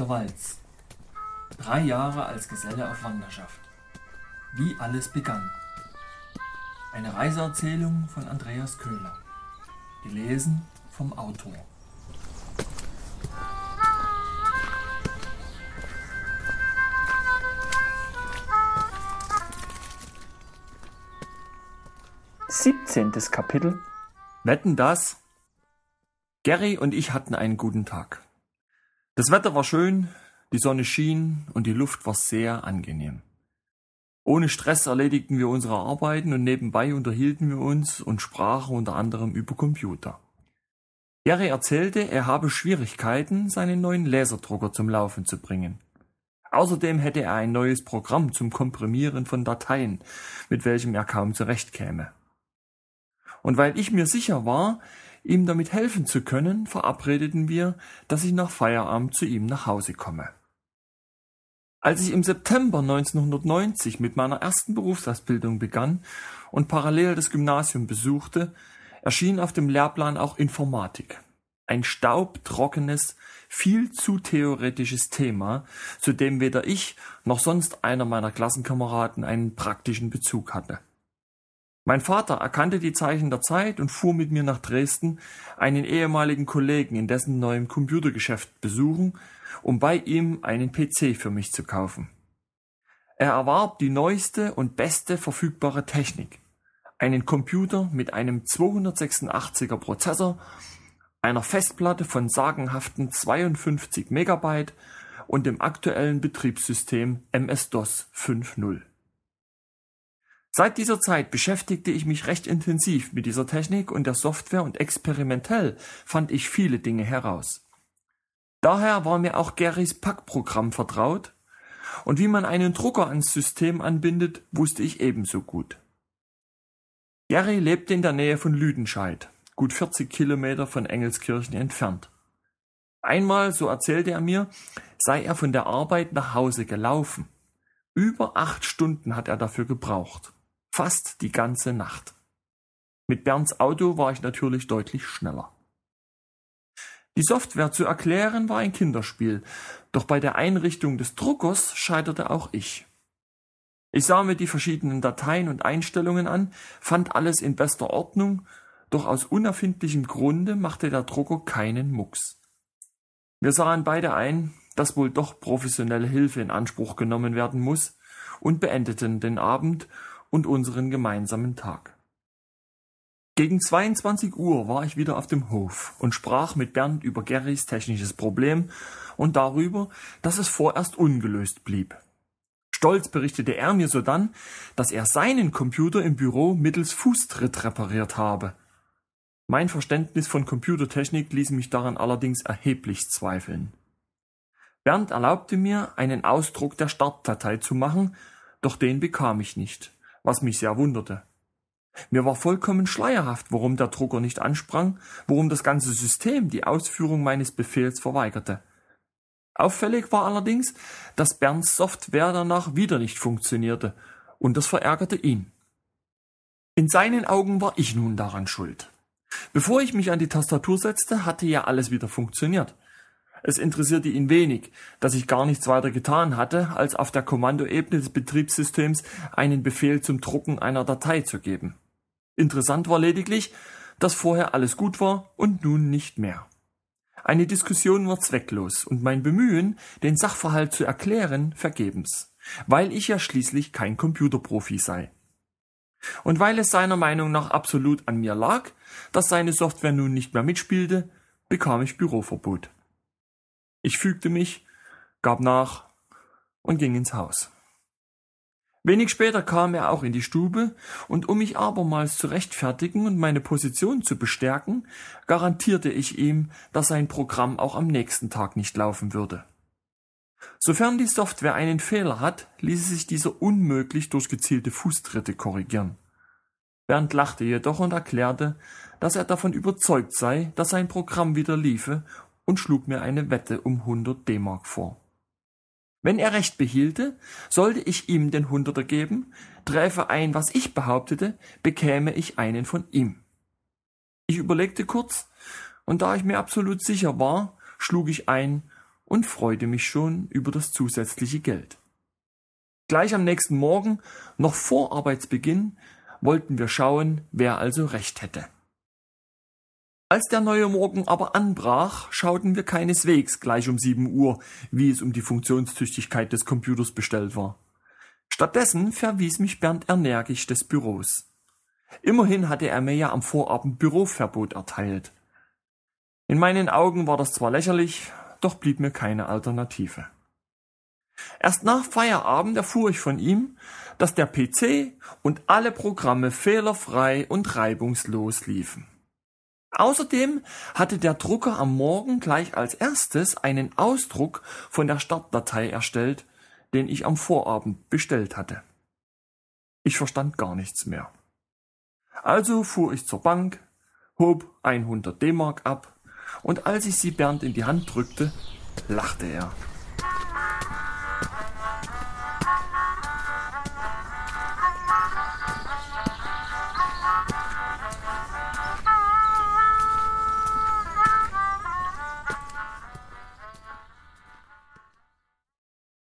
der Walz. Drei Jahre als Geselle auf Wanderschaft. Wie alles begann. Eine Reiseerzählung von Andreas Köhler. Gelesen vom Autor. Siebzehntes Kapitel Wetten das? Gary und ich hatten einen guten Tag. Das Wetter war schön, die Sonne schien und die Luft war sehr angenehm. Ohne Stress erledigten wir unsere Arbeiten und nebenbei unterhielten wir uns und sprachen unter anderem über Computer. Gary erzählte, er habe Schwierigkeiten, seinen neuen Laserdrucker zum Laufen zu bringen. Außerdem hätte er ein neues Programm zum Komprimieren von Dateien, mit welchem er kaum zurechtkäme. Und weil ich mir sicher war, ihm damit helfen zu können, verabredeten wir, dass ich nach Feierabend zu ihm nach Hause komme. Als ich im September 1990 mit meiner ersten Berufsausbildung begann und parallel das Gymnasium besuchte, erschien auf dem Lehrplan auch Informatik. Ein staubtrockenes, viel zu theoretisches Thema, zu dem weder ich noch sonst einer meiner Klassenkameraden einen praktischen Bezug hatte. Mein Vater erkannte die Zeichen der Zeit und fuhr mit mir nach Dresden, einen ehemaligen Kollegen in dessen neuem Computergeschäft besuchen, um bei ihm einen PC für mich zu kaufen. Er erwarb die neueste und beste verfügbare Technik. Einen Computer mit einem 286er Prozessor, einer Festplatte von sagenhaften 52 Megabyte und dem aktuellen Betriebssystem MS-DOS 5.0. Seit dieser Zeit beschäftigte ich mich recht intensiv mit dieser Technik und der Software und experimentell fand ich viele Dinge heraus. Daher war mir auch Garys Packprogramm vertraut und wie man einen Drucker ans System anbindet, wusste ich ebenso gut. Gary lebte in der Nähe von Lüdenscheid, gut 40 Kilometer von Engelskirchen entfernt. Einmal, so erzählte er mir, sei er von der Arbeit nach Hause gelaufen. Über acht Stunden hat er dafür gebraucht. Fast die ganze Nacht. Mit Bernds Auto war ich natürlich deutlich schneller. Die Software zu erklären war ein Kinderspiel, doch bei der Einrichtung des Druckers scheiterte auch ich. Ich sah mir die verschiedenen Dateien und Einstellungen an, fand alles in bester Ordnung, doch aus unerfindlichem Grunde machte der Drucker keinen Mucks. Wir sahen beide ein, dass wohl doch professionelle Hilfe in Anspruch genommen werden muss und beendeten den Abend und unseren gemeinsamen Tag. Gegen 22 Uhr war ich wieder auf dem Hof und sprach mit Bernd über Gerrys technisches Problem und darüber, dass es vorerst ungelöst blieb. Stolz berichtete er mir sodann, dass er seinen Computer im Büro mittels Fußtritt repariert habe. Mein Verständnis von Computertechnik ließ mich daran allerdings erheblich zweifeln. Bernd erlaubte mir, einen Ausdruck der Startdatei zu machen, doch den bekam ich nicht was mich sehr wunderte. Mir war vollkommen schleierhaft, warum der Drucker nicht ansprang, warum das ganze System die Ausführung meines Befehls verweigerte. Auffällig war allerdings, dass Bernds Software danach wieder nicht funktionierte, und das verärgerte ihn. In seinen Augen war ich nun daran schuld. Bevor ich mich an die Tastatur setzte, hatte ja alles wieder funktioniert. Es interessierte ihn wenig, dass ich gar nichts weiter getan hatte, als auf der Kommandoebene des Betriebssystems einen Befehl zum Drucken einer Datei zu geben. Interessant war lediglich, dass vorher alles gut war und nun nicht mehr. Eine Diskussion war zwecklos und mein Bemühen, den Sachverhalt zu erklären, vergebens, weil ich ja schließlich kein Computerprofi sei. Und weil es seiner Meinung nach absolut an mir lag, dass seine Software nun nicht mehr mitspielte, bekam ich Büroverbot. Ich fügte mich, gab nach und ging ins Haus. Wenig später kam er auch in die Stube, und um mich abermals zu rechtfertigen und meine Position zu bestärken, garantierte ich ihm, dass sein Programm auch am nächsten Tag nicht laufen würde. Sofern die Software einen Fehler hat, ließe sich dieser unmöglich durch gezielte Fußtritte korrigieren. Bernd lachte jedoch und erklärte, dass er davon überzeugt sei, dass sein Programm wieder liefe und schlug mir eine Wette um 100 D-Mark vor. Wenn er recht behielte, sollte ich ihm den Hunderter geben, träfe ein, was ich behauptete, bekäme ich einen von ihm. Ich überlegte kurz, und da ich mir absolut sicher war, schlug ich ein und freute mich schon über das zusätzliche Geld. Gleich am nächsten Morgen, noch vor Arbeitsbeginn, wollten wir schauen, wer also recht hätte. Als der neue Morgen aber anbrach, schauten wir keineswegs gleich um sieben Uhr, wie es um die Funktionstüchtigkeit des Computers bestellt war. Stattdessen verwies mich Bernd energisch des Büros. Immerhin hatte er mir ja am Vorabend Büroverbot erteilt. In meinen Augen war das zwar lächerlich, doch blieb mir keine Alternative. Erst nach Feierabend erfuhr ich von ihm, dass der PC und alle Programme fehlerfrei und reibungslos liefen. Außerdem hatte der Drucker am Morgen gleich als erstes einen Ausdruck von der Startdatei erstellt, den ich am Vorabend bestellt hatte. Ich verstand gar nichts mehr. Also fuhr ich zur Bank, hob 100 D-Mark ab und als ich sie Bernd in die Hand drückte, lachte er.